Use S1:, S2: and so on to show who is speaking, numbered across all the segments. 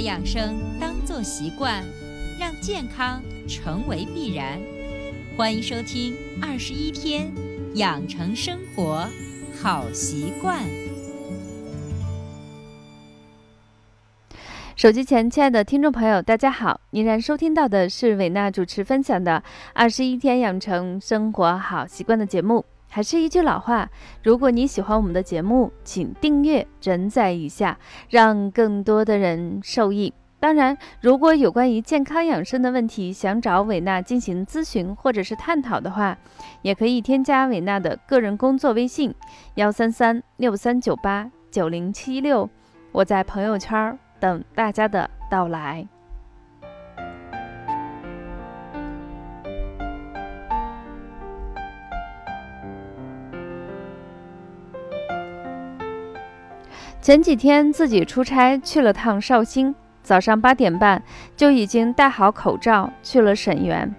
S1: 养生当做习惯，让健康成为必然。欢迎收听《二十一天养成生活好习惯》。
S2: 手机前，亲爱的听众朋友，大家好！您然收听到的是伟娜主持分享的《二十一天养成生活好习惯》的节目。还是一句老话，如果你喜欢我们的节目，请订阅、转载一下，让更多的人受益。当然，如果有关于健康养生的问题，想找伟娜进行咨询或者是探讨的话，也可以添加伟娜的个人工作微信：幺三三六三九八九零七六。我在朋友圈等大家的到来。前几天自己出差去了趟绍兴，早上八点半就已经戴好口罩去了沈园。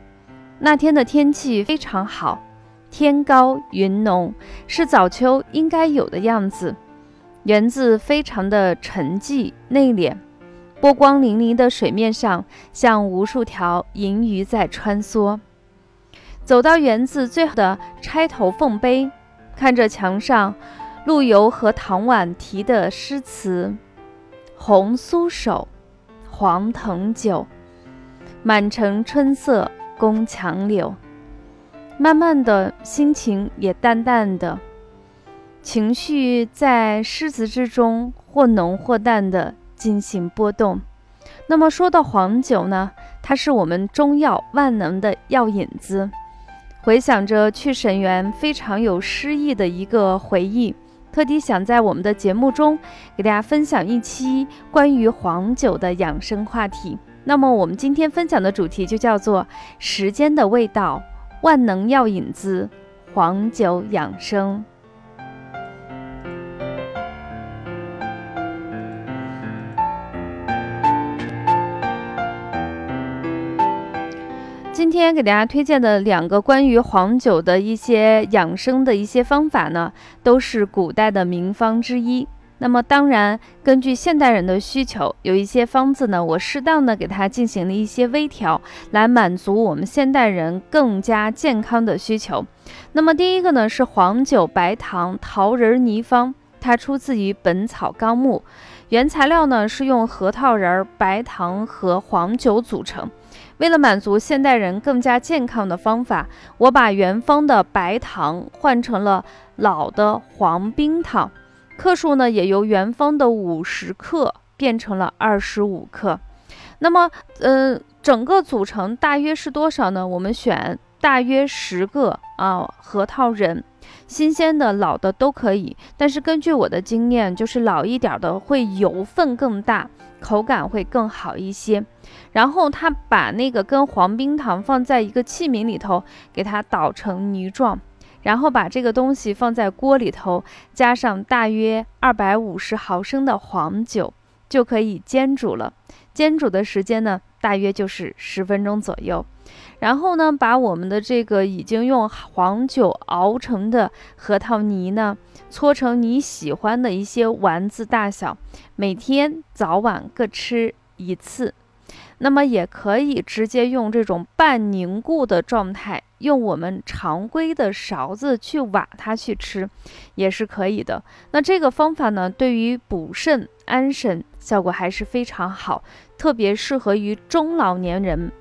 S2: 那天的天气非常好，天高云浓，是早秋应该有的样子。园子非常的沉寂内敛，波光粼粼的水面上像无数条银鱼在穿梭。走到园子最后的钗头凤碑，看着墙上。陆游和唐婉题的诗词：“红酥手，黄藤酒，满城春色宫墙柳。”慢慢的心情也淡淡的，情绪在诗词之中或浓或淡的进行波动。那么说到黄酒呢，它是我们中药万能的药引子。回想着去沈园非常有诗意的一个回忆。特地想在我们的节目中给大家分享一期关于黄酒的养生话题。那么我们今天分享的主题就叫做“时间的味道，万能药引子，黄酒养生”。今天给大家推荐的两个关于黄酒的一些养生的一些方法呢，都是古代的名方之一。那么当然，根据现代人的需求，有一些方子呢，我适当的给它进行了一些微调，来满足我们现代人更加健康的需求。那么第一个呢是黄酒白糖桃仁泥方，它出自于《本草纲目》，原材料呢是用核桃仁、白糖和黄酒组成。为了满足现代人更加健康的方法，我把原方的白糖换成了老的黄冰糖，克数呢也由原方的五十克变成了二十五克。那么，嗯，整个组成大约是多少呢？我们选大约十个啊核桃仁，新鲜的、老的都可以。但是根据我的经验，就是老一点的会油分更大。口感会更好一些，然后他把那个跟黄冰糖放在一个器皿里头，给它捣成泥状，然后把这个东西放在锅里头，加上大约二百五十毫升的黄酒，就可以煎煮了。煎煮的时间呢，大约就是十分钟左右。然后呢，把我们的这个已经用黄酒熬成的核桃泥呢，搓成你喜欢的一些丸子大小，每天早晚各吃一次。那么也可以直接用这种半凝固的状态，用我们常规的勺子去挖它去吃，也是可以的。那这个方法呢，对于补肾安神效果还是非常好，特别适合于中老年人。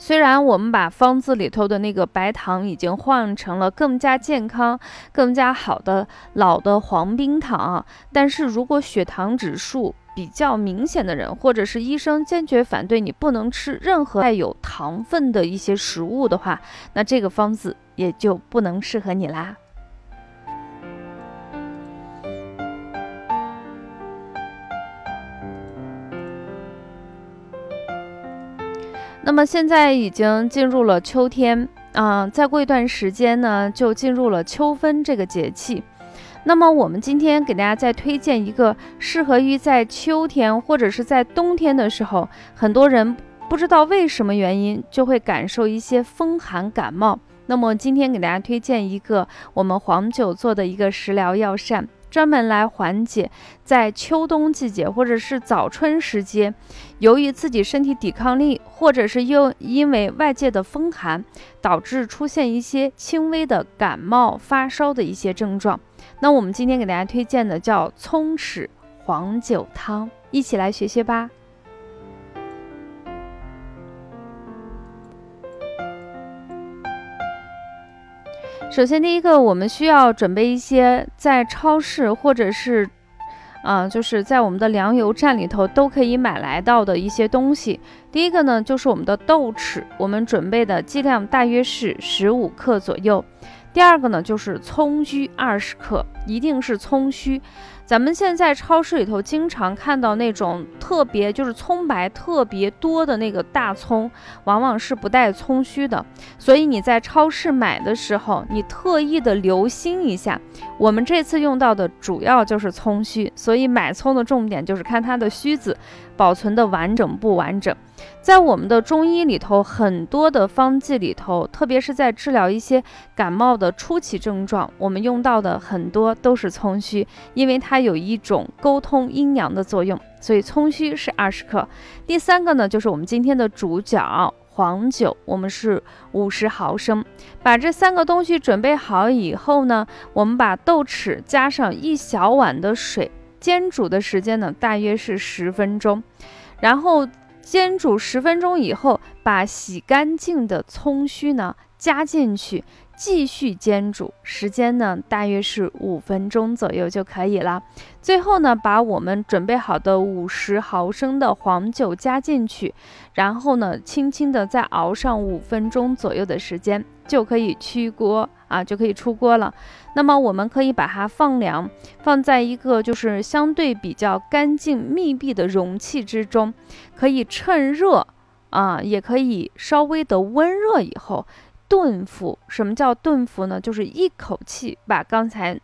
S2: 虽然我们把方子里头的那个白糖已经换成了更加健康、更加好的老的黄冰糖，但是如果血糖指数比较明显的人，或者是医生坚决反对你不能吃任何带有糖分的一些食物的话，那这个方子也就不能适合你啦。那么现在已经进入了秋天啊，再过一段时间呢，就进入了秋分这个节气。那么我们今天给大家再推荐一个适合于在秋天或者是在冬天的时候，很多人不知道为什么原因就会感受一些风寒感冒。那么今天给大家推荐一个我们黄酒做的一个食疗药膳，专门来缓解在秋冬季节或者是早春时节，由于自己身体抵抗力，或者是又因为外界的风寒，导致出现一些轻微的感冒发烧的一些症状。那我们今天给大家推荐的叫葱豉黄酒汤，一起来学学吧。首先，第一个，我们需要准备一些在超市或者是，啊，就是在我们的粮油站里头都可以买来到的一些东西。第一个呢，就是我们的豆豉，我们准备的剂量大约是十五克左右。第二个呢，就是葱须二十克，一定是葱须。咱们现在超市里头经常看到那种特别就是葱白特别多的那个大葱，往往是不带葱须的。所以你在超市买的时候，你特意的留心一下。我们这次用到的主要就是葱须，所以买葱的重点就是看它的须子保存的完整不完整。在我们的中医里头，很多的方剂里头，特别是在治疗一些感冒的初期症状，我们用到的很多都是葱须，因为它它有一种沟通阴阳的作用，所以葱须是二十克。第三个呢，就是我们今天的主角黄酒，我们是五十毫升。把这三个东西准备好以后呢，我们把豆豉加上一小碗的水，煎煮的时间呢大约是十分钟，然后。煎煮十分钟以后，把洗干净的葱须呢加进去，继续煎煮，时间呢大约是五分钟左右就可以了。最后呢，把我们准备好的五十毫升的黄酒加进去，然后呢，轻轻的再熬上五分钟左右的时间，就可以出锅啊，就可以出锅了。那么我们可以把它放凉，放在一个就是相对比较干净密闭的容器之中，可以趁热啊，也可以稍微的温热以后顿服。什么叫顿服呢？就是一口气把刚才。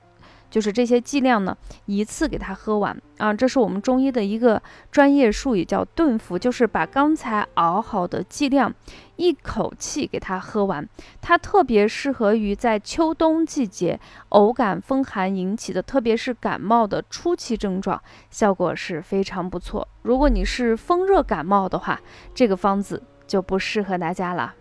S2: 就是这些剂量呢，一次给它喝完啊，这是我们中医的一个专业术语，叫顿服，就是把刚才熬好的剂量一口气给它喝完。它特别适合于在秋冬季节偶感风寒引起的，特别是感冒的初期症状，效果是非常不错。如果你是风热感冒的话，这个方子就不适合大家了。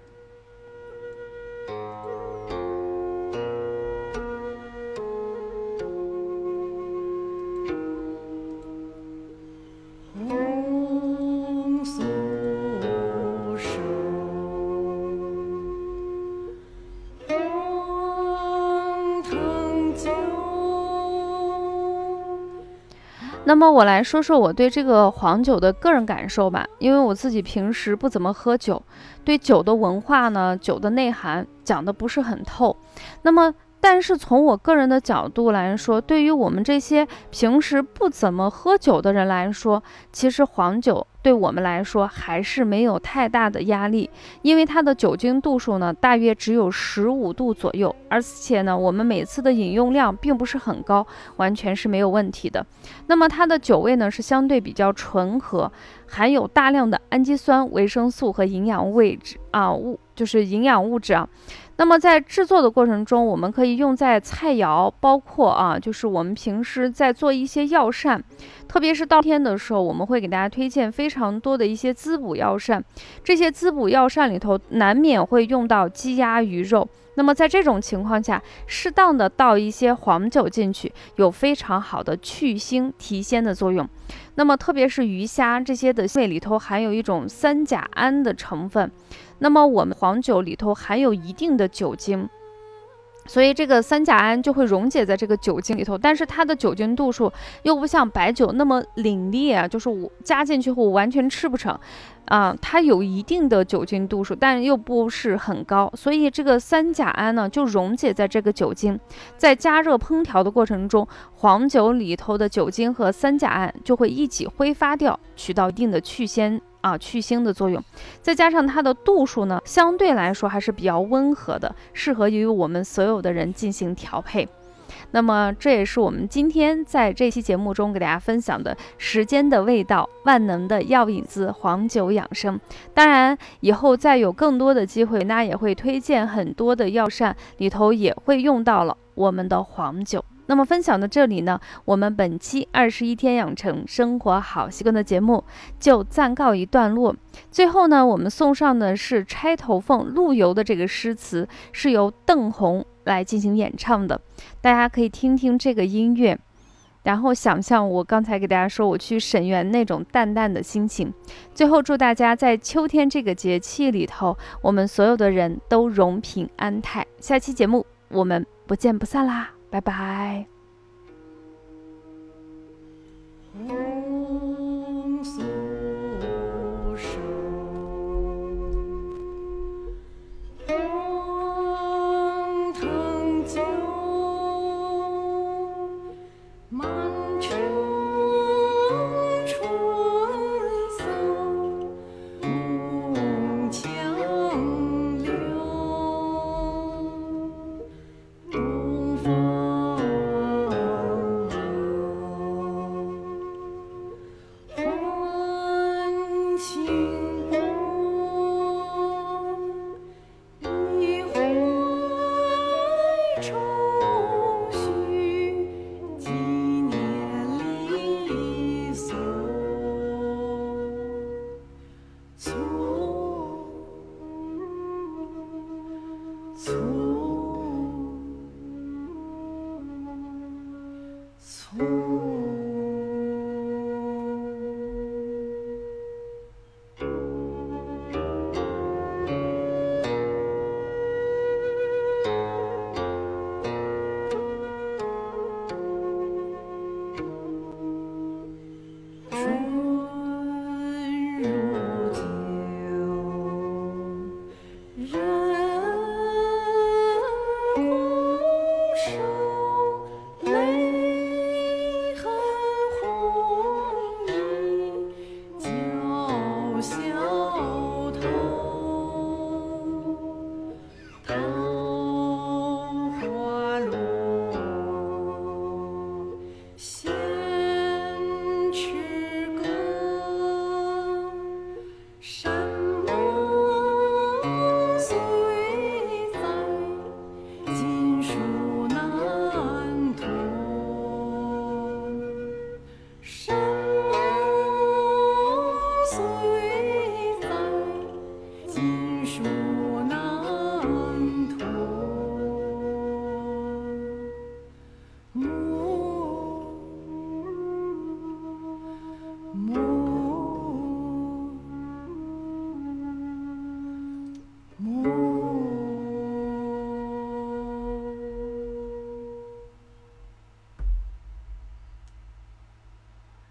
S2: 那么我来说说我对这个黄酒的个人感受吧，因为我自己平时不怎么喝酒，对酒的文化呢，酒的内涵讲的不是很透。那么。但是从我个人的角度来说，对于我们这些平时不怎么喝酒的人来说，其实黄酒对我们来说还是没有太大的压力，因为它的酒精度数呢，大约只有十五度左右，而且呢，我们每次的饮用量并不是很高，完全是没有问题的。那么它的酒味呢，是相对比较醇和，含有大量的氨基酸、维生素和营养位置啊物，就是营养物质啊。那么在制作的过程中，我们可以用在菜肴，包括啊，就是我们平时在做一些药膳，特别是到天的时候，我们会给大家推荐非常多的一些滋补药膳。这些滋补药膳里头难免会用到鸡鸭鱼肉。那么在这种情况下，适当的倒一些黄酒进去，有非常好的去腥提鲜的作用。那么特别是鱼虾这些的味里头含有一种三甲胺的成分。那么我们黄酒里头含有一定的酒精，所以这个三甲胺就会溶解在这个酒精里头，但是它的酒精度数又不像白酒那么凛冽啊，就是我加进去后完全吃不成，啊，它有一定的酒精度数，但又不是很高，所以这个三甲胺呢就溶解在这个酒精，在加热烹调的过程中，黄酒里头的酒精和三甲胺就会一起挥发掉，起到一定的去腥。啊，去腥的作用，再加上它的度数呢，相对来说还是比较温和的，适合于我们所有的人进行调配。那么，这也是我们今天在这期节目中给大家分享的时间的味道，万能的药引子黄酒养生。当然，以后再有更多的机会，那也会推荐很多的药膳里头也会用到了我们的黄酒。那么分享到这里呢，我们本期二十一天养成生活好习惯的节目就暂告一段落。最后呢，我们送上的是《钗头凤·陆游》的这个诗词，是由邓红来进行演唱的，大家可以听听这个音乐，然后想象我刚才给大家说我去沈园那种淡淡的心情。最后祝大家在秋天这个节气里头，我们所有的人都荣平安泰。下期节目我们不见不散啦！拜拜。错。